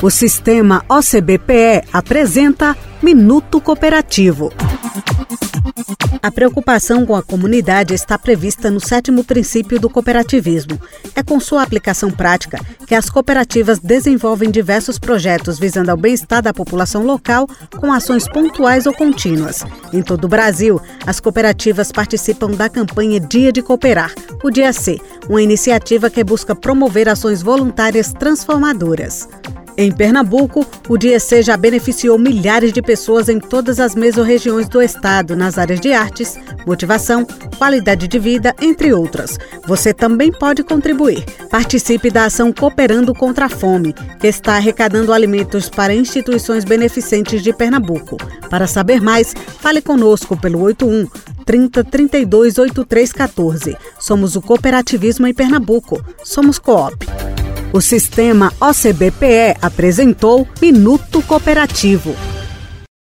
O sistema OCBPE apresenta Minuto Cooperativo. A preocupação com a comunidade está prevista no sétimo princípio do cooperativismo. É com sua aplicação prática que as cooperativas desenvolvem diversos projetos visando ao bem-estar da população local com ações pontuais ou contínuas. Em todo o Brasil, as cooperativas participam da campanha Dia de Cooperar, o Dia C, uma iniciativa que busca promover ações voluntárias transformadoras. Em Pernambuco, o DIEC já beneficiou milhares de pessoas em todas as mesorregiões do estado, nas áreas de artes, motivação, qualidade de vida, entre outras. Você também pode contribuir. Participe da ação Cooperando contra a Fome, que está arrecadando alimentos para instituições beneficentes de Pernambuco. Para saber mais, fale conosco pelo 81 30 32 83 14. Somos o Cooperativismo em Pernambuco. Somos Coop. O sistema OCBPE apresentou Minuto Cooperativo.